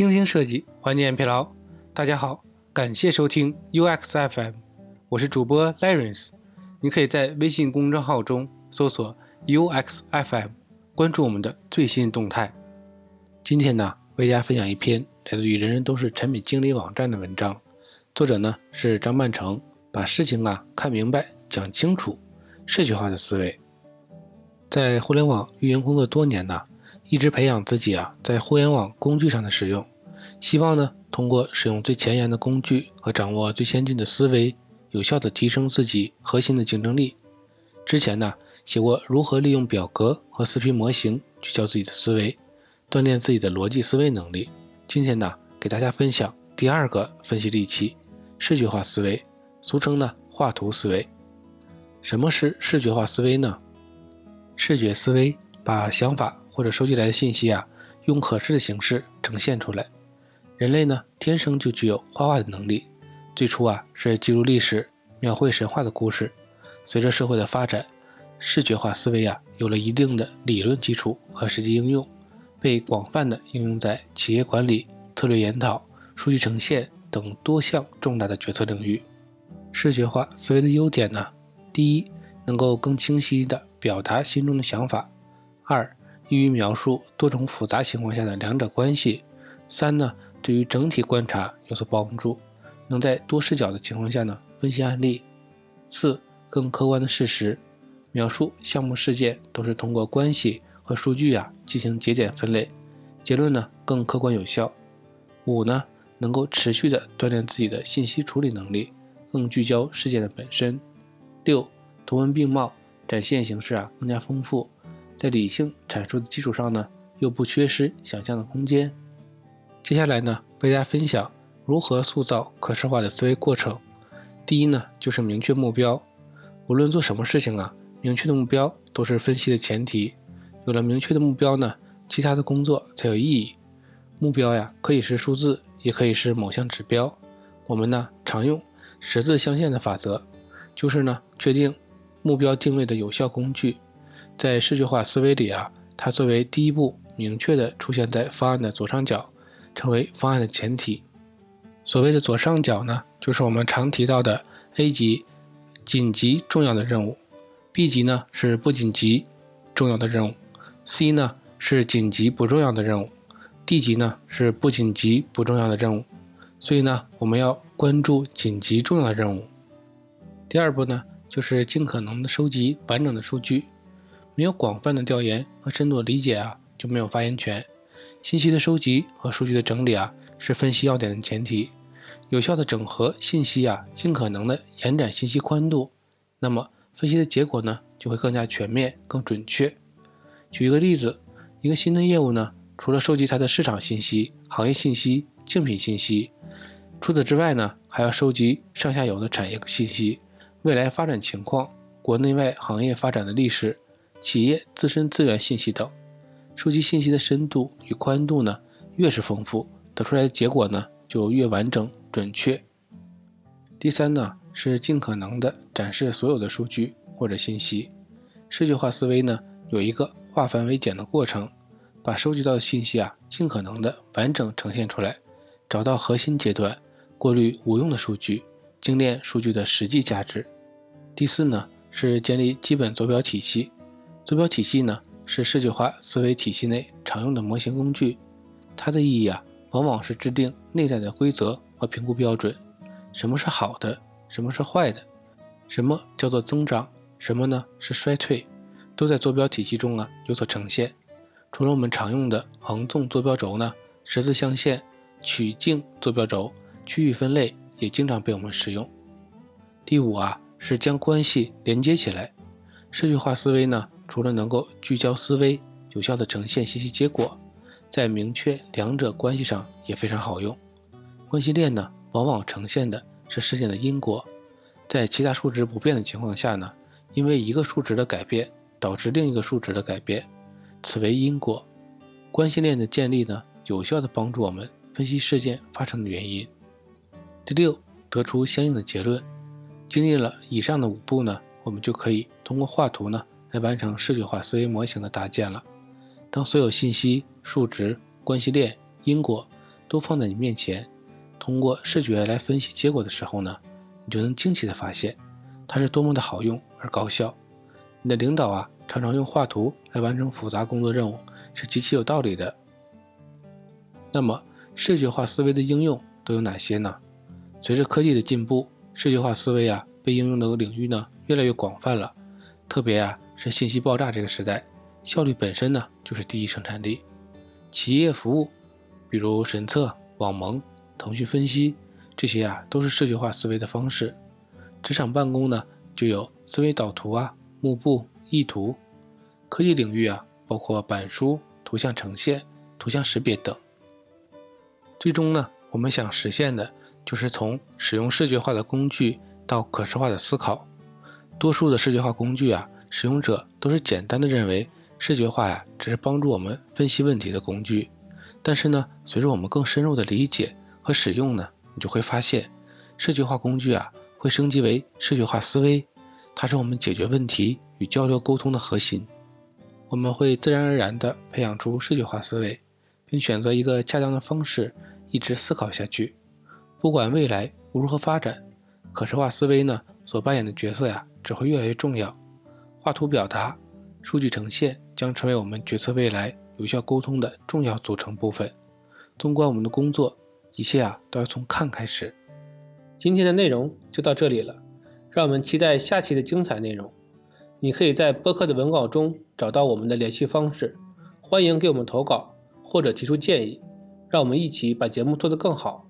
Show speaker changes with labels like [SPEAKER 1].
[SPEAKER 1] 精心设计，缓解疲劳。大家好，感谢收听 UX FM，我是主播 Lawrence。你可以在微信公众号中搜索 UX FM，关注我们的最新动态。今天呢，为大家分享一篇来自于人人都是产品经理网站的文章，作者呢是张曼成，把事情啊看明白、讲清楚，社区化的思维。在互联网运营工作多年呢。一直培养自己啊，在互联网工具上的使用，希望呢，通过使用最前沿的工具和掌握最先进的思维，有效的提升自己核心的竞争力。之前呢，写过如何利用表格和四 P 模型聚焦自己的思维，锻炼自己的逻辑思维能力。今天呢，给大家分享第二个分析利器——视觉化思维，俗称呢画图思维。什么是视觉化思维呢？视觉思维把想法。或者收集来的信息啊，用可视的形式呈现出来。人类呢，天生就具有画画的能力。最初啊，是记录历史、描绘神话的故事。随着社会的发展，视觉化思维啊，有了一定的理论基础和实际应用，被广泛的应用在企业管理、策略研讨、数据呈现等多项重大的决策领域。视觉化思维的优点呢，第一，能够更清晰地表达心中的想法；二，易于描述多种复杂情况下的两者关系。三呢，对于整体观察有所帮助，能在多视角的情况下呢分析案例。四，更客观的事实描述项目事件都是通过关系和数据啊进行节点分类，结论呢更客观有效。五呢，能够持续的锻炼自己的信息处理能力，更聚焦事件的本身。六，图文并茂，展现形式啊更加丰富。在理性阐述的基础上呢，又不缺失想象的空间。接下来呢，为大家分享如何塑造可视化的思维过程。第一呢，就是明确目标。无论做什么事情啊，明确的目标都是分析的前提。有了明确的目标呢，其他的工作才有意义。目标呀，可以是数字，也可以是某项指标。我们呢，常用十字象限的法则，就是呢，确定目标定位的有效工具。在视觉化思维里啊，它作为第一步，明确的出现在方案的左上角，成为方案的前提。所谓的左上角呢，就是我们常提到的 A 级紧急重要的任务，B 级呢是不紧急重要的任务，C 呢是紧急不重要的任务，D 级呢是不紧急不重要的任务。所以呢，我们要关注紧急重要的任务。第二步呢，就是尽可能的收集完整的数据。没有广泛的调研和深度的理解啊，就没有发言权。信息的收集和数据的整理啊，是分析要点的前提。有效的整合信息啊，尽可能的延展信息宽度，那么分析的结果呢，就会更加全面、更准确。举一个例子，一个新的业务呢，除了收集它的市场信息、行业信息、竞品信息，除此之外呢，还要收集上下游的产业信息、未来发展情况、国内外行业发展的历史。企业自身资源信息等，收集信息的深度与宽度呢，越是丰富，得出来的结果呢就越完整准确。第三呢，是尽可能的展示所有的数据或者信息。视觉化思维呢，有一个化繁为简的过程，把收集到的信息啊，尽可能的完整呈现出来，找到核心阶段，过滤无用的数据，精炼数据的实际价值。第四呢，是建立基本坐标体系。坐标体系呢，是视觉化思维体系内常用的模型工具。它的意义啊，往往是制定内在的规则和评估标准。什么是好的？什么是坏的？什么叫做增长？什么呢是衰退？都在坐标体系中啊有所呈现。除了我们常用的横纵坐标轴呢，十字象限、曲径坐标轴、区域分类也经常被我们使用。第五啊，是将关系连接起来。视觉化思维呢？除了能够聚焦思维，有效的呈现信息结果，在明确两者关系上也非常好用。关系链呢，往往呈现的是事件的因果，在其他数值不变的情况下呢，因为一个数值的改变导致另一个数值的改变，此为因果。关系链的建立呢，有效的帮助我们分析事件发生的原因。第六，得出相应的结论。经历了以上的五步呢，我们就可以通过画图呢。来完成视觉化思维模型的搭建了。当所有信息、数值、关系链、因果都放在你面前，通过视觉来分析结果的时候呢，你就能惊奇的发现它是多么的好用而高效。你的领导啊，常常用画图来完成复杂工作任务，是极其有道理的。那么，视觉化思维的应用都有哪些呢？随着科技的进步，视觉化思维啊，被应用的领域呢，越来越广泛了。特别啊，是信息爆炸这个时代，效率本身呢，就是第一生产力。企业服务，比如神策、网盟、腾讯分析，这些啊都是视觉化思维的方式。职场办公呢，就有思维导图啊、幕布、意图。科技领域啊，包括板书、图像呈现、图像识别等。最终呢，我们想实现的就是从使用视觉化的工具到可视化的思考。多数的视觉化工具啊，使用者都是简单的认为。视觉化呀，只是帮助我们分析问题的工具。但是呢，随着我们更深入的理解和使用呢，你就会发现，视觉化工具啊，会升级为视觉化思维，它是我们解决问题与交流沟通的核心。我们会自然而然地培养出视觉化思维，并选择一个恰当的方式，一直思考下去。不管未来如何发展，可视化思维呢，所扮演的角色呀，只会越来越重要。画图表达。数据呈现将成为我们决策未来有效沟通的重要组成部分。纵观我们的工作，一切啊都要从看开始。今天的内容就到这里了，让我们期待下期的精彩内容。你可以在播客的文稿中找到我们的联系方式，欢迎给我们投稿或者提出建议，让我们一起把节目做得更好。